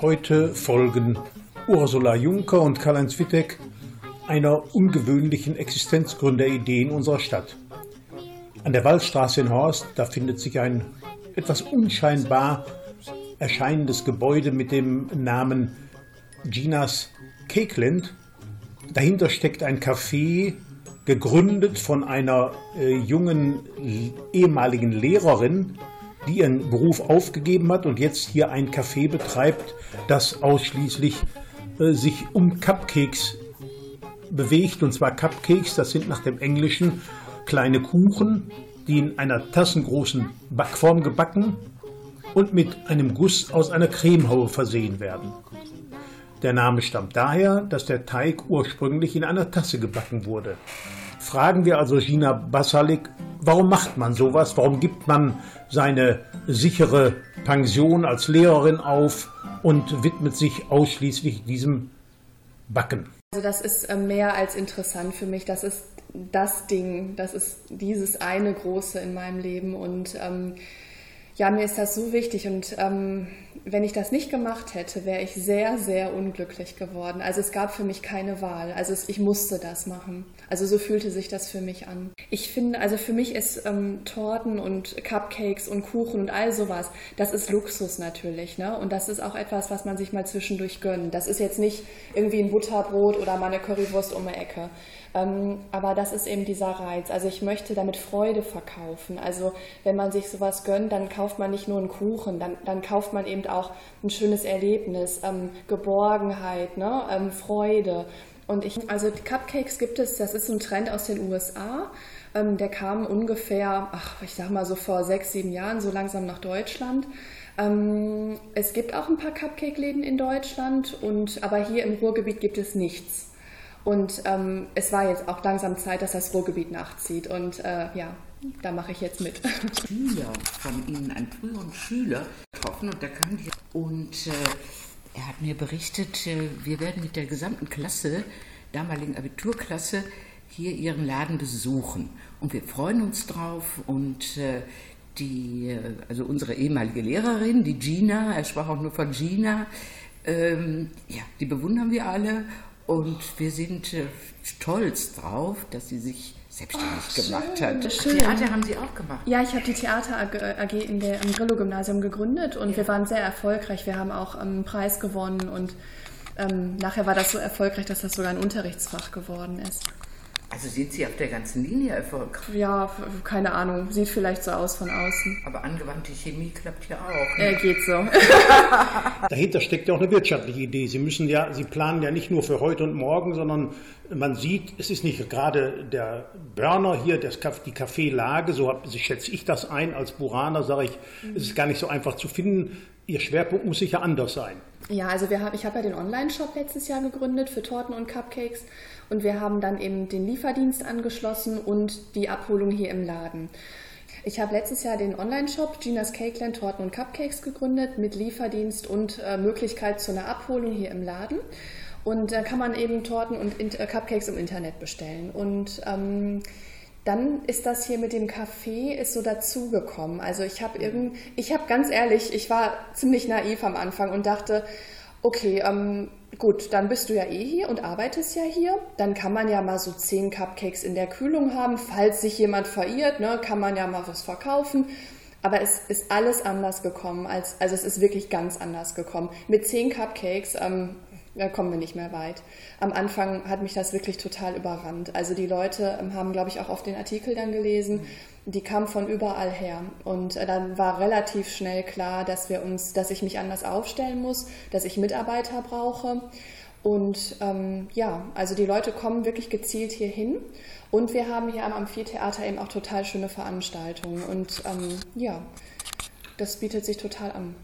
Heute folgen Ursula Juncker und Karl-Heinz Wittek einer ungewöhnlichen Existenzgründeridee in unserer Stadt. An der Waldstraße in Horst, da findet sich ein etwas unscheinbar erscheinendes Gebäude mit dem Namen Ginas Cakeland. Dahinter steckt ein Café, gegründet von einer äh, jungen ehemaligen Lehrerin, die ihren Beruf aufgegeben hat und jetzt hier ein Café betreibt, das ausschließlich äh, sich um Cupcakes bewegt. Und zwar Cupcakes, das sind nach dem Englischen kleine Kuchen, die in einer tassengroßen Backform gebacken und mit einem Guss aus einer Cremehaue versehen werden. Der Name stammt daher, dass der Teig ursprünglich in einer Tasse gebacken wurde. Fragen wir also Gina Basalik, warum macht man sowas? Warum gibt man seine sichere Pension als Lehrerin auf und widmet sich ausschließlich diesem Backen? Also das ist äh, mehr als interessant für mich. Das ist das Ding, das ist dieses eine große in meinem Leben und ähm, ja, mir ist das so wichtig und ähm, wenn ich das nicht gemacht hätte, wäre ich sehr, sehr unglücklich geworden. Also es gab für mich keine Wahl. Also es, ich musste das machen. Also so fühlte sich das für mich an. Ich finde, also für mich ist ähm, Torten und Cupcakes und Kuchen und all sowas, das ist Luxus natürlich. Ne? Und das ist auch etwas, was man sich mal zwischendurch gönnt. Das ist jetzt nicht irgendwie ein Butterbrot oder mal eine Currywurst um die Ecke. Ähm, aber das ist eben dieser Reiz. Also ich möchte damit Freude verkaufen. Also wenn man sich sowas gönnt, dann kauft man nicht nur einen Kuchen, dann, dann kauft man eben auch ein schönes Erlebnis, ähm, Geborgenheit, ne? Ähm, Freude. Und ich, also Cupcakes gibt es, das ist ein Trend aus den USA. Ähm, der kam ungefähr, ach, ich sag mal so vor sechs, sieben Jahren so langsam nach Deutschland. Ähm, es gibt auch ein paar Cupcake-Läden in Deutschland, und, aber hier im Ruhrgebiet gibt es nichts. Und ähm, es war jetzt auch langsam Zeit, dass das Ruhrgebiet nachzieht. Und äh, ja, da mache ich jetzt mit. Schüler von Ihnen, einen früheren Schüler, getroffen und der kam hier und äh, er hat mir berichtet, äh, wir werden mit der gesamten Klasse, damaligen Abiturklasse, hier Ihren Laden besuchen. Und wir freuen uns drauf und äh, die, äh, also unsere ehemalige Lehrerin, die Gina, er sprach auch nur von Gina, ähm, ja, die bewundern wir alle und wir sind äh, stolz drauf, dass sie sich selbstständig Ach, gemacht schön, hat. Schön. Theater haben Sie auch gemacht? Ja, ich habe die Theater AG in der, am Grillo-Gymnasium gegründet und ja. wir waren sehr erfolgreich. Wir haben auch einen Preis gewonnen und ähm, nachher war das so erfolgreich, dass das sogar ein Unterrichtsfach geworden ist. Also sind Sie auf der ganzen Linie erfolgreich? Ja, keine Ahnung. Sieht vielleicht so aus von außen. Aber angewandte Chemie klappt ja auch. Ne? Äh, geht so. Dahinter steckt ja auch eine wirtschaftliche Idee. Sie müssen ja, Sie planen ja nicht nur für heute und morgen, sondern man sieht, es ist nicht gerade der Burner hier, das, die Kaffeelage, so schätze ich das ein. Als Buraner sage ich, es ist gar nicht so einfach zu finden. Ihr Schwerpunkt muss sicher anders sein. Ja, also wir haben, ich habe ja den Online-Shop letztes Jahr gegründet für Torten und Cupcakes und wir haben dann eben den Lieferdienst angeschlossen und die Abholung hier im Laden. Ich habe letztes Jahr den Online-Shop Ginas Cakeland Torten und Cupcakes gegründet mit Lieferdienst und äh, Möglichkeit zu einer Abholung hier im Laden. Und da kann man eben Torten und äh, Cupcakes im Internet bestellen. Und ähm, dann ist das hier mit dem Kaffee ist so dazugekommen. Also ich habe irgend, ich habe ganz ehrlich, ich war ziemlich naiv am Anfang und dachte, okay, ähm, gut, dann bist du ja eh hier und arbeitest ja hier. Dann kann man ja mal so zehn Cupcakes in der Kühlung haben. Falls sich jemand verirrt, ne, kann man ja mal was verkaufen. Aber es ist alles anders gekommen, als, also es ist wirklich ganz anders gekommen. Mit zehn Cupcakes ähm, da kommen wir nicht mehr weit. Am Anfang hat mich das wirklich total überrannt. Also die Leute ähm, haben, glaube ich, auch auf den Artikel dann gelesen, die kamen von überall her. Und äh, dann war relativ schnell klar, dass wir uns, dass ich mich anders aufstellen muss, dass ich Mitarbeiter brauche. Und ähm, ja, also die Leute kommen wirklich gezielt hier hin. Und wir haben hier am Amphitheater eben auch total schöne Veranstaltungen. Und ähm, ja, das bietet sich total an.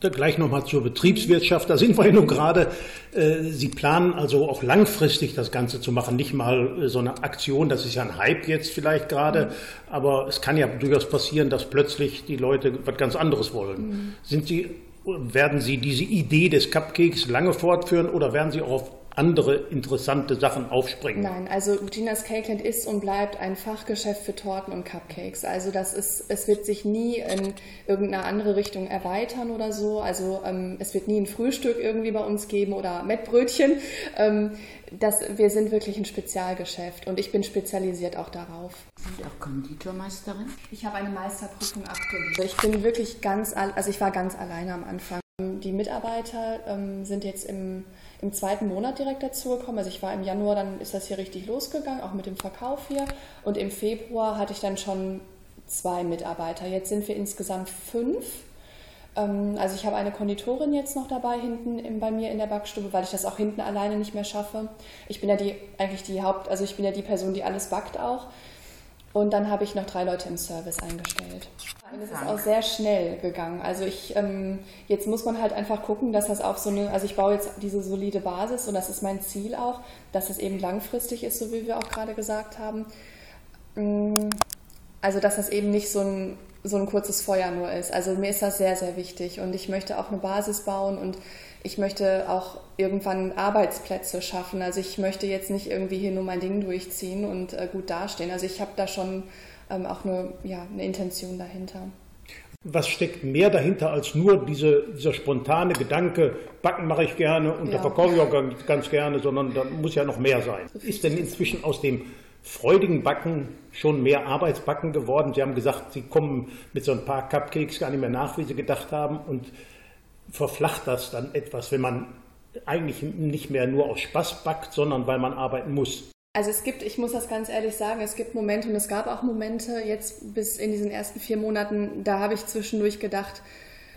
Gleich nochmal zur Betriebswirtschaft. Da sind wir ja nun gerade. Äh, Sie planen also auch langfristig das Ganze zu machen, nicht mal äh, so eine Aktion. Das ist ja ein Hype jetzt vielleicht gerade, aber es kann ja durchaus passieren, dass plötzlich die Leute was ganz anderes wollen. Mhm. Sind Sie, werden Sie diese Idee des Cupcakes lange fortführen oder werden Sie auch auf andere interessante Sachen aufspringen. Nein, also Ginas Cakeland ist und bleibt ein Fachgeschäft für Torten und Cupcakes. Also das ist, es wird sich nie in irgendeine andere Richtung erweitern oder so. Also ähm, es wird nie ein Frühstück irgendwie bei uns geben oder Mettbrötchen. Ähm, das, wir sind wirklich ein Spezialgeschäft und ich bin spezialisiert auch darauf. Sind auch Konditormeisterin? Ich habe eine Meisterprüfung abgelegt. Ich bin wirklich ganz, also ich war ganz alleine am Anfang. Die Mitarbeiter ähm, sind jetzt im, im zweiten Monat direkt dazugekommen. Also ich war im Januar, dann ist das hier richtig losgegangen, auch mit dem Verkauf hier. Und im Februar hatte ich dann schon zwei Mitarbeiter. Jetzt sind wir insgesamt fünf. Ähm, also ich habe eine Konditorin jetzt noch dabei hinten in, bei mir in der Backstube, weil ich das auch hinten alleine nicht mehr schaffe. Ich bin ja die eigentlich die Haupt, also ich bin ja die Person, die alles backt auch. Und dann habe ich noch drei Leute im Service eingestellt. Und es ist auch sehr schnell gegangen. Also ich, ähm, jetzt muss man halt einfach gucken, dass das auch so eine, also ich baue jetzt diese solide Basis und das ist mein Ziel auch, dass es eben langfristig ist, so wie wir auch gerade gesagt haben. Mm, also dass das eben nicht so ein, so ein kurzes Feuer nur ist. Also mir ist das sehr, sehr wichtig und ich möchte auch eine Basis bauen und ich möchte auch irgendwann Arbeitsplätze schaffen. Also ich möchte jetzt nicht irgendwie hier nur mein Ding durchziehen und äh, gut dastehen. Also ich habe da schon ähm, auch eine, ja, eine Intention dahinter. Was steckt mehr dahinter als nur diese, dieser spontane Gedanke, backen mache ich gerne und ja. da verkaufe ich auch ganz, ganz gerne, sondern da muss ja noch mehr sein. Ist denn inzwischen aus dem freudigen Backen schon mehr Arbeitsbacken geworden? Sie haben gesagt, Sie kommen mit so ein paar Cupcakes gar nicht mehr nach, wie Sie gedacht haben und verflacht das dann etwas, wenn man eigentlich nicht mehr nur aus Spaß backt, sondern weil man arbeiten muss. Also es gibt, ich muss das ganz ehrlich sagen, es gibt Momente und es gab auch Momente jetzt bis in diesen ersten vier Monaten, da habe ich zwischendurch gedacht,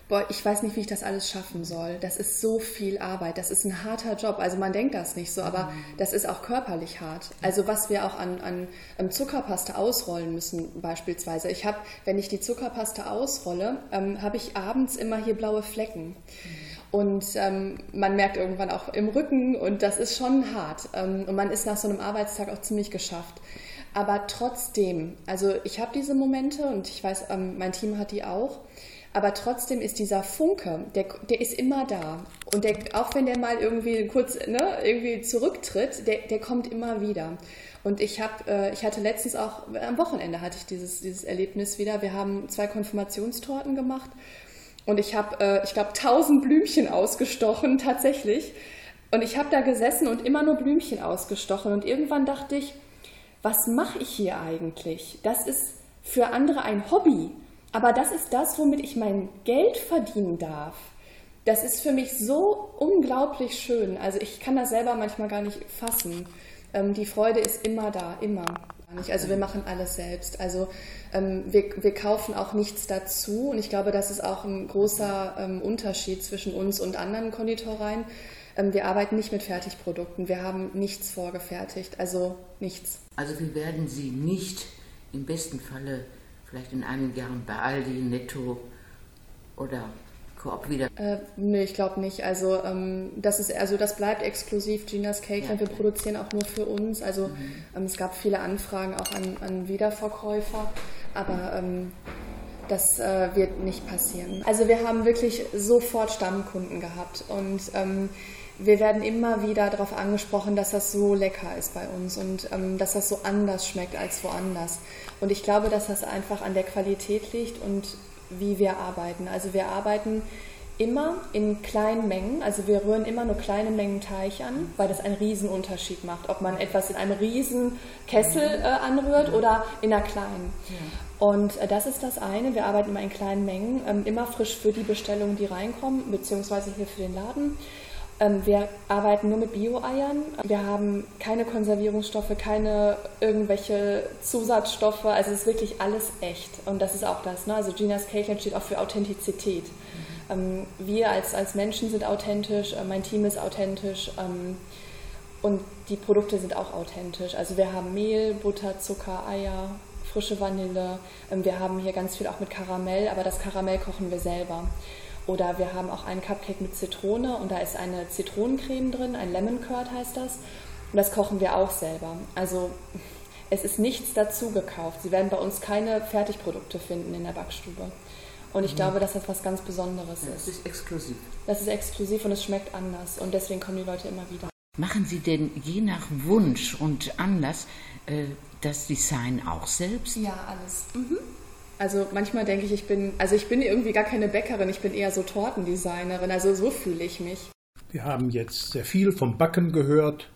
boah, ich weiß nicht, wie ich das alles schaffen soll. Das ist so viel Arbeit, das ist ein harter Job. Also man denkt das nicht so, aber das ist auch körperlich hart. Also was wir auch an, an, an Zuckerpaste ausrollen müssen beispielsweise. Ich habe, wenn ich die Zuckerpaste ausrolle, ähm, habe ich abends immer hier blaue Flecken. Und ähm, man merkt irgendwann auch im Rücken und das ist schon hart. Ähm, und man ist nach so einem Arbeitstag auch ziemlich geschafft. Aber trotzdem, also ich habe diese Momente und ich weiß, ähm, mein Team hat die auch. Aber trotzdem ist dieser Funke, der, der ist immer da. Und der, auch wenn der mal irgendwie kurz ne, irgendwie zurücktritt, der, der kommt immer wieder. Und ich, hab, äh, ich hatte letztens auch, am Wochenende hatte ich dieses, dieses Erlebnis wieder. Wir haben zwei Konfirmationstorten gemacht und ich habe, äh, ich glaube, tausend Blümchen ausgestochen, tatsächlich. Und ich habe da gesessen und immer nur Blümchen ausgestochen. Und irgendwann dachte ich, was mache ich hier eigentlich? Das ist für andere ein Hobby. Aber das ist das, womit ich mein Geld verdienen darf. Das ist für mich so unglaublich schön. Also ich kann das selber manchmal gar nicht fassen. Ähm, die Freude ist immer da, immer. Also wir machen alles selbst. Also ähm, wir, wir kaufen auch nichts dazu. Und ich glaube, das ist auch ein großer ähm, Unterschied zwischen uns und anderen Konditoreien. Ähm, wir arbeiten nicht mit Fertigprodukten. Wir haben nichts vorgefertigt. Also nichts. Also wir werden Sie nicht im besten Falle vielleicht in einigen Jahren bei Aldi, Netto oder Coop wieder? Äh, nee, ich glaube nicht. Also ähm, das ist also das bleibt exklusiv Ginas Cake ja, wir produzieren auch nur für uns. Also mhm. ähm, es gab viele Anfragen auch an, an Wiederverkäufer, aber ähm, das äh, wird nicht passieren. Also wir haben wirklich sofort Stammkunden gehabt und ähm, wir werden immer wieder darauf angesprochen, dass das so lecker ist bei uns und ähm, dass das so anders schmeckt als woanders. Und ich glaube, dass das einfach an der Qualität liegt und wie wir arbeiten. Also wir arbeiten immer in kleinen Mengen, also wir rühren immer nur kleine Mengen Teig an, weil das einen Riesenunterschied macht, ob man etwas in einem riesen Kessel äh, anrührt oder in einer kleinen. Ja. Und äh, das ist das eine, wir arbeiten immer in kleinen Mengen, ähm, immer frisch für die Bestellungen, die reinkommen, beziehungsweise hier für den Laden. Ähm, wir arbeiten nur mit Bio-Eiern. Wir haben keine Konservierungsstoffe, keine irgendwelche Zusatzstoffe. Also es ist wirklich alles echt. Und das ist auch das. Ne? Also Ginas Cakeland steht auch für Authentizität. Mhm. Wir als, als Menschen sind authentisch, äh, mein Team ist authentisch ähm, und die Produkte sind auch authentisch. Also wir haben Mehl, Butter, Zucker, Eier, frische Vanille. Ähm, wir haben hier ganz viel auch mit Karamell, aber das Karamell kochen wir selber. Oder wir haben auch einen Cupcake mit Zitrone und da ist eine Zitronencreme drin, ein Lemon Curd heißt das. Und das kochen wir auch selber. Also es ist nichts dazu gekauft. Sie werden bei uns keine Fertigprodukte finden in der Backstube. Und ich mhm. glaube, dass das was ganz Besonderes ja, ist. Das ist exklusiv. Das ist exklusiv und es schmeckt anders. Und deswegen kommen die Leute immer wieder. Machen Sie denn je nach Wunsch und Anlass äh, das Design auch selbst? Ja, alles. Mhm. Also manchmal denke ich, ich bin, also ich bin irgendwie gar keine Bäckerin, ich bin eher so Tortendesignerin, also so fühle ich mich. Wir haben jetzt sehr viel vom Backen gehört,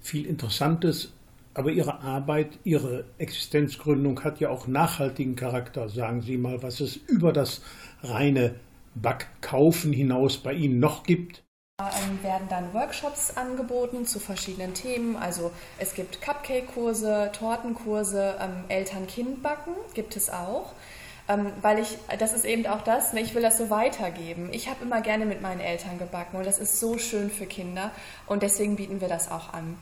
viel Interessantes, aber Ihre Arbeit, Ihre Existenzgründung hat ja auch nachhaltigen Charakter. Sagen Sie mal, was es über das reine Backkaufen hinaus bei Ihnen noch gibt. Ähm, werden dann Workshops angeboten zu verschiedenen Themen. Also es gibt Cupcake-Kurse, Tortenkurse, ähm, Eltern-Kind-Backen gibt es auch. Ähm, weil ich, das ist eben auch das, ne, ich will das so weitergeben. Ich habe immer gerne mit meinen Eltern gebacken und das ist so schön für Kinder und deswegen bieten wir das auch an.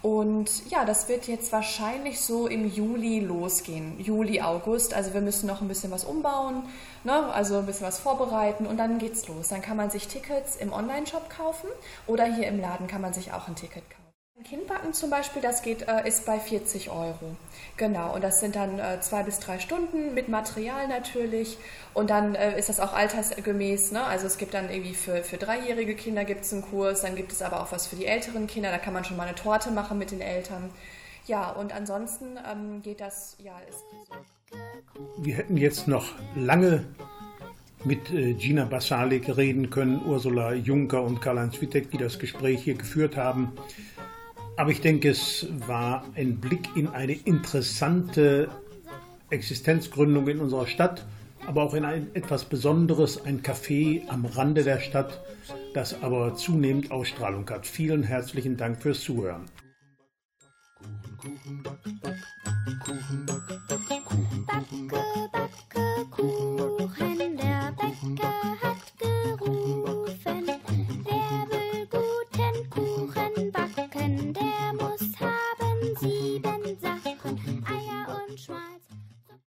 Und ja, das wird jetzt wahrscheinlich so im Juli losgehen. Juli, August. Also wir müssen noch ein bisschen was umbauen, ne? also ein bisschen was vorbereiten und dann geht's los. Dann kann man sich Tickets im Online-Shop kaufen oder hier im Laden kann man sich auch ein Ticket kaufen. Kindbacken zum Beispiel, das geht, äh, ist bei 40 Euro. Genau, und das sind dann äh, zwei bis drei Stunden mit Material natürlich. Und dann äh, ist das auch altersgemäß. Ne? Also es gibt dann irgendwie für, für dreijährige Kinder gibt es einen Kurs, dann gibt es aber auch was für die älteren Kinder. Da kann man schon mal eine Torte machen mit den Eltern. Ja, und ansonsten ähm, geht das, ja, ist. Wir hätten jetzt noch lange mit Gina Basalik reden können, Ursula Juncker und Karl-Heinz Wittek, die das Gespräch hier geführt haben. Aber ich denke, es war ein Blick in eine interessante Existenzgründung in unserer Stadt, aber auch in ein etwas Besonderes, ein Café am Rande der Stadt, das aber zunehmend Ausstrahlung hat. Vielen herzlichen Dank fürs Zuhören.